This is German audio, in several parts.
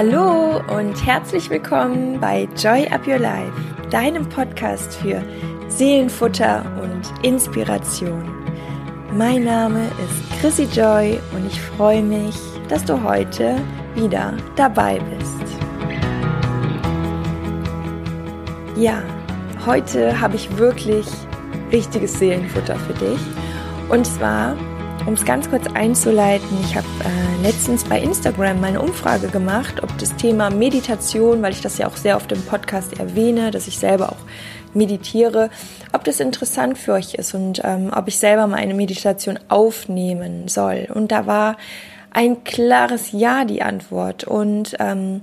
Hallo und herzlich willkommen bei Joy Up Your Life, deinem Podcast für Seelenfutter und Inspiration. Mein Name ist Chrissy Joy und ich freue mich, dass du heute wieder dabei bist. Ja, heute habe ich wirklich richtiges Seelenfutter für dich. Und zwar um es ganz kurz einzuleiten, ich habe äh, letztens bei Instagram meine Umfrage gemacht, ob das Thema Meditation, weil ich das ja auch sehr oft im Podcast erwähne, dass ich selber auch meditiere, ob das interessant für euch ist und ähm, ob ich selber mal eine Meditation aufnehmen soll. Und da war ein klares Ja die Antwort. Und ähm,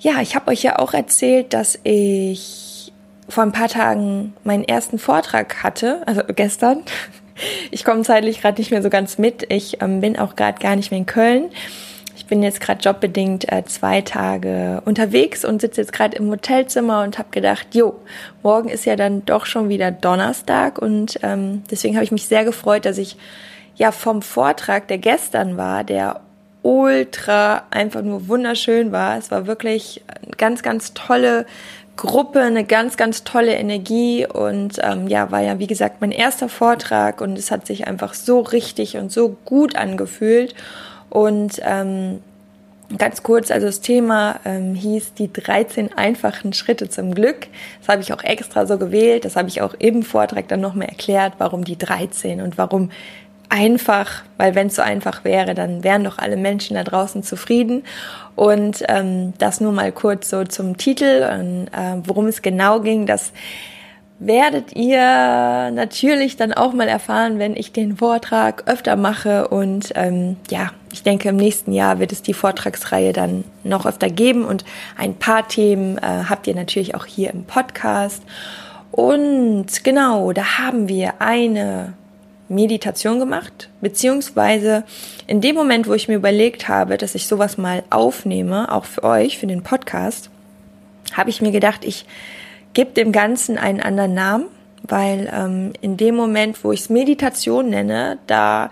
ja, ich habe euch ja auch erzählt, dass ich vor ein paar Tagen meinen ersten Vortrag hatte, also gestern ich komme zeitlich gerade nicht mehr so ganz mit. Ich ähm, bin auch gerade gar nicht mehr in Köln. Ich bin jetzt gerade jobbedingt äh, zwei Tage unterwegs und sitze jetzt gerade im Hotelzimmer und habe gedacht, jo, morgen ist ja dann doch schon wieder Donnerstag und ähm, deswegen habe ich mich sehr gefreut, dass ich ja vom Vortrag, der gestern war, der ultra einfach nur wunderschön war. Es war wirklich ganz, ganz tolle Gruppe eine ganz, ganz tolle Energie und ähm, ja, war ja wie gesagt mein erster Vortrag und es hat sich einfach so richtig und so gut angefühlt und ähm, Ganz kurz, also das Thema ähm, hieß die 13 einfachen Schritte zum Glück. Das habe ich auch extra so gewählt. Das habe ich auch im Vortrag dann nochmal erklärt, warum die 13 und warum einfach, weil wenn es so einfach wäre, dann wären doch alle Menschen da draußen zufrieden. Und ähm, das nur mal kurz so zum Titel und äh, worum es genau ging, das werdet ihr natürlich dann auch mal erfahren, wenn ich den Vortrag öfter mache. Und ähm, ja, ich denke, im nächsten Jahr wird es die Vortragsreihe dann noch öfter geben. Und ein paar Themen äh, habt ihr natürlich auch hier im Podcast. Und genau, da haben wir eine Meditation gemacht, beziehungsweise in dem Moment, wo ich mir überlegt habe, dass ich sowas mal aufnehme, auch für euch, für den Podcast, habe ich mir gedacht, ich gebe dem Ganzen einen anderen Namen, weil ähm, in dem Moment, wo ich es Meditation nenne, da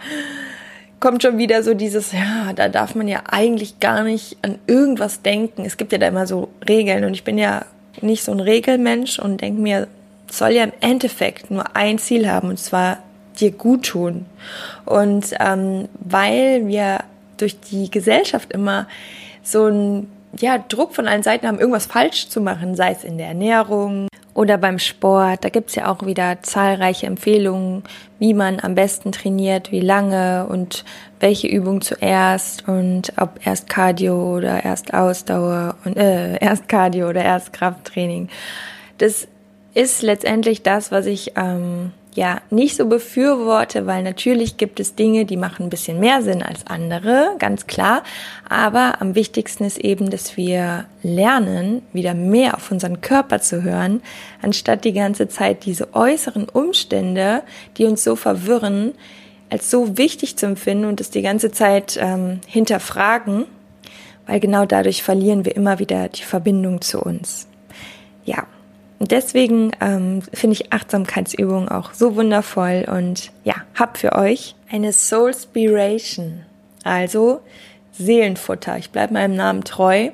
kommt schon wieder so dieses, ja, da darf man ja eigentlich gar nicht an irgendwas denken. Es gibt ja da immer so Regeln und ich bin ja nicht so ein Regelmensch und denke mir, soll ja im Endeffekt nur ein Ziel haben und zwar dir gut tun. Und ähm, weil wir durch die Gesellschaft immer so ein ja, Druck von allen Seiten haben, irgendwas falsch zu machen, sei es in der Ernährung oder beim Sport. Da gibt's ja auch wieder zahlreiche Empfehlungen, wie man am besten trainiert, wie lange und welche Übung zuerst und ob erst Cardio oder erst Ausdauer und äh, erst Cardio oder erst Krafttraining. Das ist letztendlich das, was ich ähm, ja nicht so befürworte, weil natürlich gibt es Dinge, die machen ein bisschen mehr Sinn als andere, ganz klar. Aber am wichtigsten ist eben, dass wir lernen, wieder mehr auf unseren Körper zu hören, anstatt die ganze Zeit diese äußeren Umstände, die uns so verwirren, als so wichtig zu empfinden und es die ganze Zeit ähm, hinterfragen, weil genau dadurch verlieren wir immer wieder die Verbindung zu uns. Ja, deswegen ähm, finde ich Achtsamkeitsübungen auch so wundervoll und ja, hab für euch eine Soulspiration, also Seelenfutter. Ich bleibe meinem Namen treu.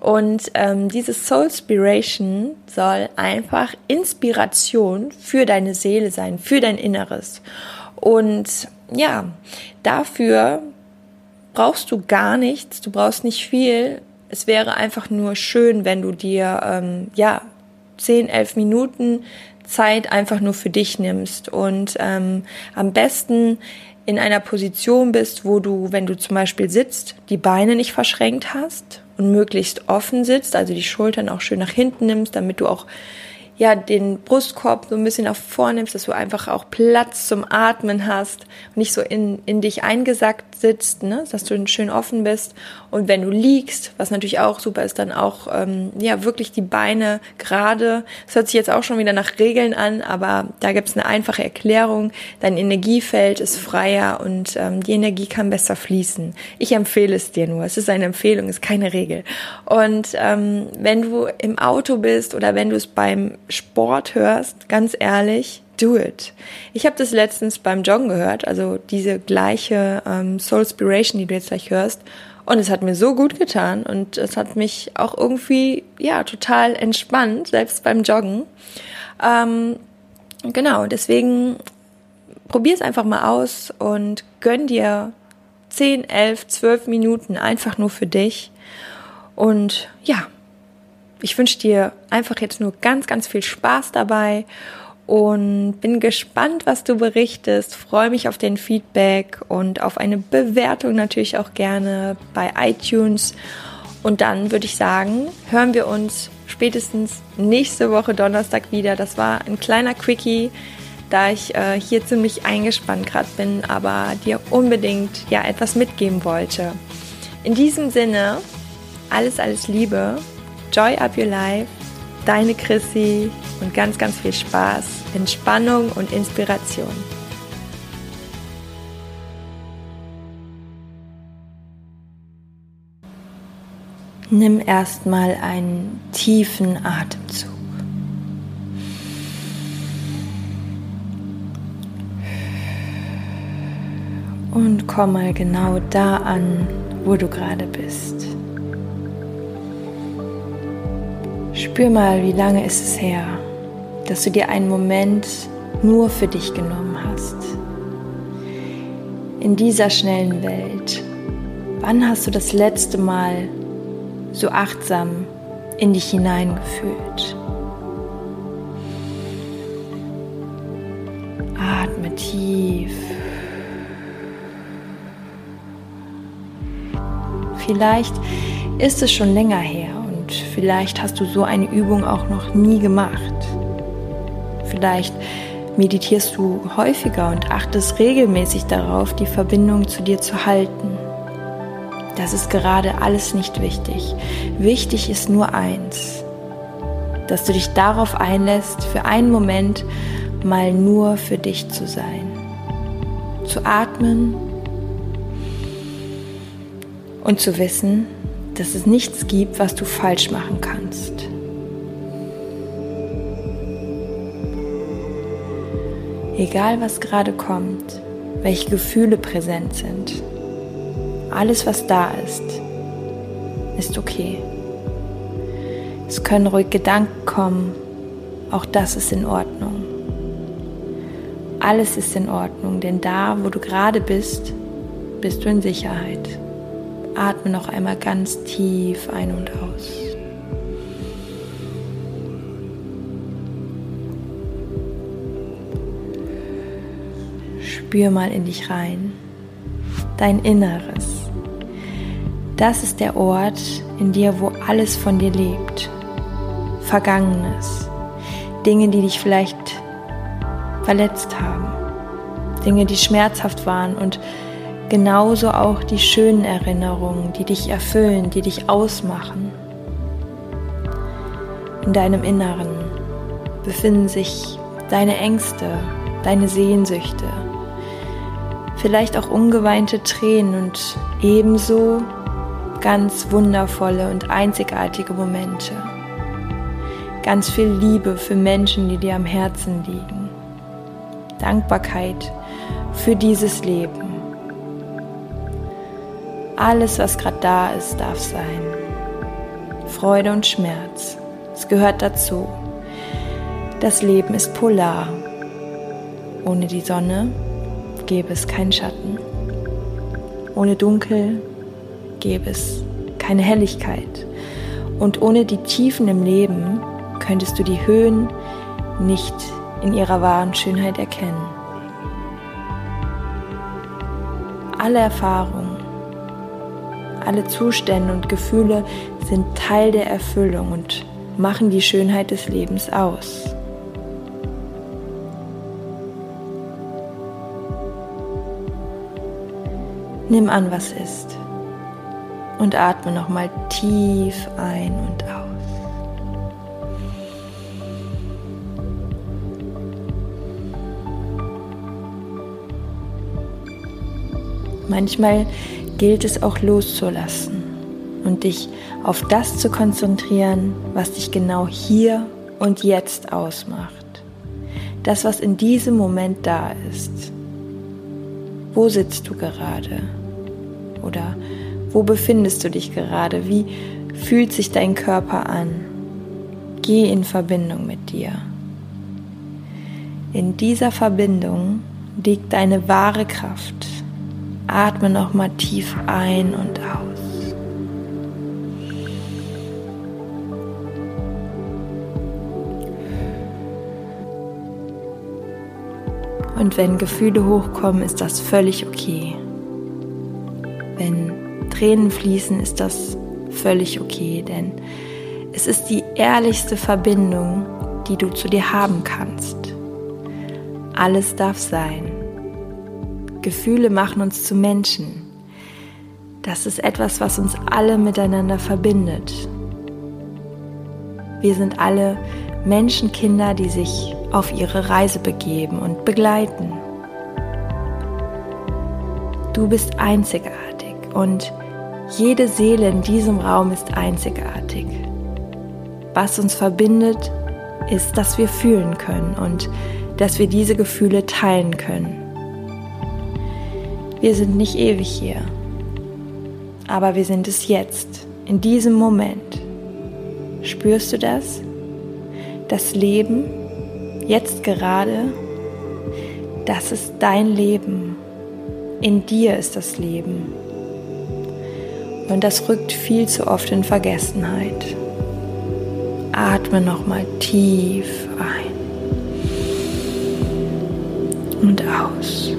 Und ähm, diese Soulspiration soll einfach Inspiration für deine Seele sein, für dein Inneres. Und ja, dafür brauchst du gar nichts, du brauchst nicht viel. Es wäre einfach nur schön, wenn du dir ähm, ja 10, 11 Minuten Zeit einfach nur für dich nimmst und ähm, am besten in einer Position bist, wo du, wenn du zum Beispiel sitzt, die Beine nicht verschränkt hast und möglichst offen sitzt, also die Schultern auch schön nach hinten nimmst, damit du auch ja, den Brustkorb so ein bisschen nach vorne nimmst, dass du einfach auch Platz zum Atmen hast und nicht so in, in dich eingesackt sitzt, ne? dass du schön offen bist. Und wenn du liegst, was natürlich auch super ist, dann auch ähm, ja wirklich die Beine gerade. Das hört sich jetzt auch schon wieder nach Regeln an, aber da gibt es eine einfache Erklärung. Dein Energiefeld ist freier und ähm, die Energie kann besser fließen. Ich empfehle es dir nur. Es ist eine Empfehlung, ist keine Regel. Und ähm, wenn du im Auto bist oder wenn du es beim Sport hörst, ganz ehrlich, do it. Ich habe das letztens beim Joggen gehört, also diese gleiche ähm, Soul Inspiration, die du jetzt gleich hörst. Und es hat mir so gut getan und es hat mich auch irgendwie, ja, total entspannt, selbst beim Joggen. Ähm, genau, deswegen probier es einfach mal aus und gönn dir 10, 11, 12 Minuten einfach nur für dich. Und ja, ich wünsche dir einfach jetzt nur ganz, ganz viel Spaß dabei und bin gespannt, was du berichtest. Freue mich auf den Feedback und auf eine Bewertung natürlich auch gerne bei iTunes. Und dann würde ich sagen, hören wir uns spätestens nächste Woche Donnerstag wieder. Das war ein kleiner Quickie, da ich äh, hier ziemlich eingespannt gerade bin, aber dir unbedingt ja etwas mitgeben wollte. In diesem Sinne, alles, alles Liebe, Joy Up Your Life, deine Chrissy und ganz, ganz viel Spaß, Entspannung und Inspiration. Nimm erstmal einen tiefen Atemzug. Und komm mal genau da an, wo du gerade bist. Spür mal, wie lange ist es her, dass du dir einen Moment nur für dich genommen hast. In dieser schnellen Welt, wann hast du das letzte Mal so achtsam in dich hineingefühlt. Atme tief. Vielleicht ist es schon länger her vielleicht hast du so eine Übung auch noch nie gemacht. Vielleicht meditierst du häufiger und achtest regelmäßig darauf, die Verbindung zu dir zu halten. Das ist gerade alles nicht wichtig. Wichtig ist nur eins, dass du dich darauf einlässt, für einen Moment mal nur für dich zu sein. Zu atmen und zu wissen, dass es nichts gibt, was du falsch machen kannst. Egal was gerade kommt, welche Gefühle präsent sind, alles, was da ist, ist okay. Es können ruhig Gedanken kommen, auch das ist in Ordnung. Alles ist in Ordnung, denn da, wo du gerade bist, bist du in Sicherheit. Atme noch einmal ganz tief ein und aus. Spür mal in dich rein, dein Inneres. Das ist der Ort in dir, wo alles von dir lebt. Vergangenes. Dinge, die dich vielleicht verletzt haben. Dinge, die schmerzhaft waren und genauso auch die schönen Erinnerungen, die dich erfüllen, die dich ausmachen. In deinem Inneren befinden sich deine Ängste, deine Sehnsüchte, vielleicht auch ungeweinte Tränen und ebenso ganz wundervolle und einzigartige Momente. Ganz viel Liebe für Menschen, die dir am Herzen liegen. Dankbarkeit für dieses Leben. Alles, was gerade da ist, darf sein. Freude und Schmerz. Es gehört dazu. Das Leben ist polar. Ohne die Sonne gäbe es keinen Schatten. Ohne Dunkel gäbe es keine Helligkeit. Und ohne die Tiefen im Leben könntest du die Höhen nicht in ihrer wahren Schönheit erkennen. Alle Erfahrungen, alle Zustände und Gefühle sind Teil der Erfüllung und machen die Schönheit des Lebens aus. Nimm an, was ist und atme nochmal tief ein und aus. Manchmal gilt es auch loszulassen und dich auf das zu konzentrieren, was dich genau hier und Jetzt ausmacht. Das, was in diesem Moment da ist. Wo sitzt du gerade? Oder wo befindest du dich gerade? Wie fühlt sich dein Körper an? Geh in Verbindung mit dir. In dieser Verbindung liegt deine wahre Kraft. Atme nochmal tief ein und aus. Und wenn Gefühle hochkommen, ist das völlig okay. Wenn Tränen fließen, ist das völlig okay, denn es ist die ehrlichste Verbindung, die du zu dir haben kannst. Alles darf sein. Gefühle machen uns zu Menschen. Das ist etwas, was uns alle miteinander verbindet. Wir sind alle Menschenkinder, die sich auf ihre Reise begeben und begleiten. Du bist einzigartig und jede Seele in diesem Raum ist einzigartig. Was uns verbindet, ist, dass wir fühlen können und dass wir diese Gefühle teilen können. Wir sind nicht ewig hier, aber wir sind es jetzt, in diesem Moment. Spürst du das? Das Leben, jetzt gerade, das ist dein Leben. In dir ist das Leben. Und das rückt viel zu oft in Vergessenheit. Atme nochmal tief ein und aus.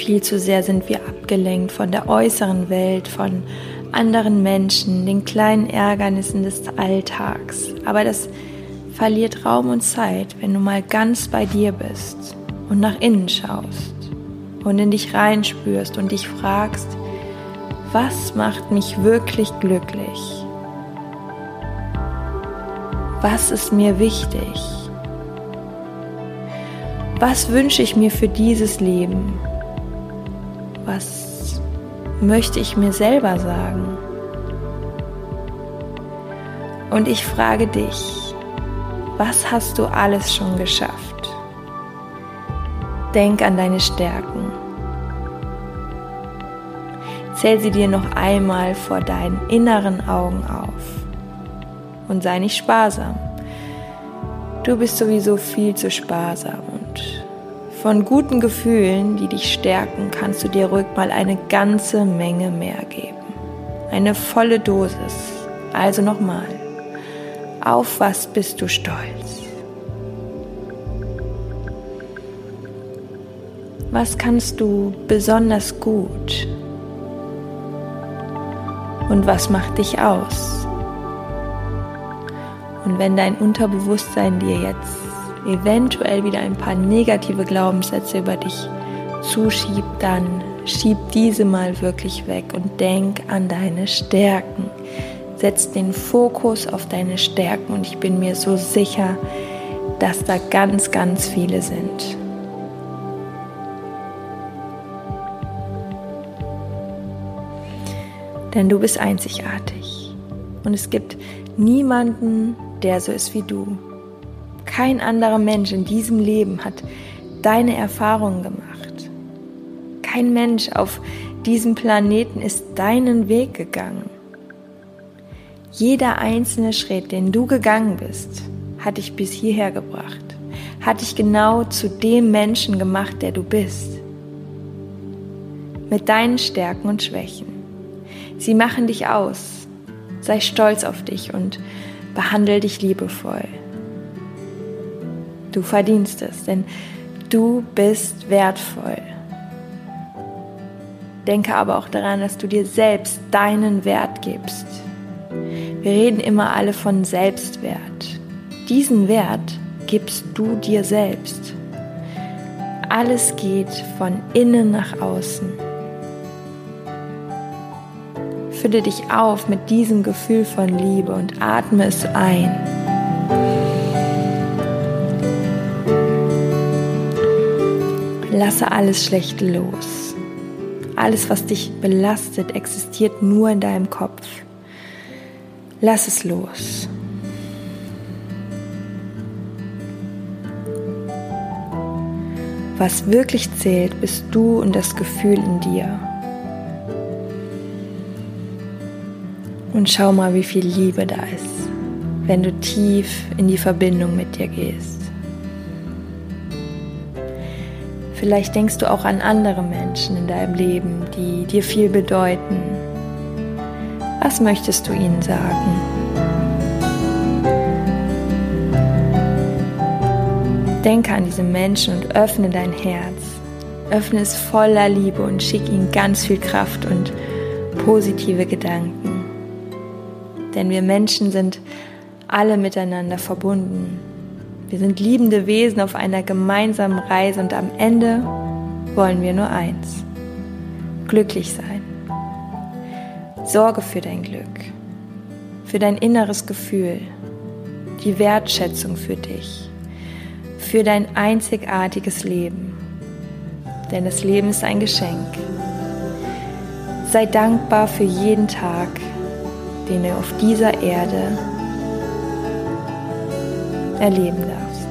Viel zu sehr sind wir abgelenkt von der äußeren Welt, von anderen Menschen, den kleinen Ärgernissen des Alltags. Aber das verliert Raum und Zeit, wenn du mal ganz bei dir bist und nach innen schaust und in dich reinspürst und dich fragst, was macht mich wirklich glücklich? Was ist mir wichtig? Was wünsche ich mir für dieses Leben? Was möchte ich mir selber sagen? Und ich frage dich, was hast du alles schon geschafft? Denk an deine Stärken. Zähl sie dir noch einmal vor deinen inneren Augen auf und sei nicht sparsam. Du bist sowieso viel zu sparsam und von guten Gefühlen, die dich stärken, kannst du dir ruhig mal eine ganze Menge mehr geben. Eine volle Dosis. Also nochmal. Auf was bist du stolz? Was kannst du besonders gut? Und was macht dich aus? Und wenn dein Unterbewusstsein dir jetzt eventuell wieder ein paar negative Glaubenssätze über dich zuschiebt, dann schieb diese mal wirklich weg und denk an deine Stärken. Setz den Fokus auf deine Stärken und ich bin mir so sicher, dass da ganz, ganz viele sind. Denn du bist einzigartig. Und es gibt niemanden, der so ist wie du. Kein anderer Mensch in diesem Leben hat deine Erfahrungen gemacht. Kein Mensch auf diesem Planeten ist deinen Weg gegangen. Jeder einzelne Schritt, den du gegangen bist, hat dich bis hierher gebracht, hat dich genau zu dem Menschen gemacht, der du bist. Mit deinen Stärken und Schwächen. Sie machen dich aus. Sei stolz auf dich und behandle dich liebevoll. Du verdienst es, denn du bist wertvoll. Denke aber auch daran, dass du dir selbst deinen Wert gibst. Wir reden immer alle von Selbstwert. Diesen Wert gibst du dir selbst. Alles geht von innen nach außen. Fülle dich auf mit diesem Gefühl von Liebe und atme es ein. Lasse alles Schlechte los. alles, was dich belastet, existiert nur in deinem Kopf. Lass es los. Was wirklich zählt, bist du und das Gefühl in dir. Und schau mal, wie viel Liebe da ist, wenn du tief in die Verbindung mit dir gehst. Vielleicht denkst du auch an andere Menschen in deinem Leben, die dir viel bedeuten. Was möchtest du ihnen sagen? Denke an diese Menschen und öffne dein Herz. Öffne es voller Liebe und schick ihnen ganz viel Kraft und positive Gedanken. Denn wir Menschen sind alle miteinander verbunden. Wir sind liebende Wesen auf einer gemeinsamen Reise und am Ende wollen wir nur eins. Glücklich sein. Sorge für dein Glück, für dein inneres Gefühl, die Wertschätzung für dich, für dein einzigartiges Leben. Denn das Leben ist ein Geschenk. Sei dankbar für jeden Tag, den du auf dieser Erde erleben darfst.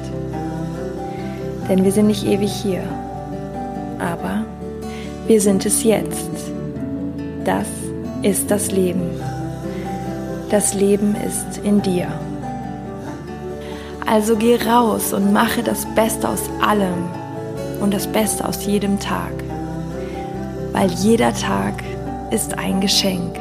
Denn wir sind nicht ewig hier, aber wir sind es jetzt. Das ist das Leben. Das Leben ist in dir. Also geh raus und mache das Beste aus allem und das Beste aus jedem Tag, weil jeder Tag ist ein Geschenk.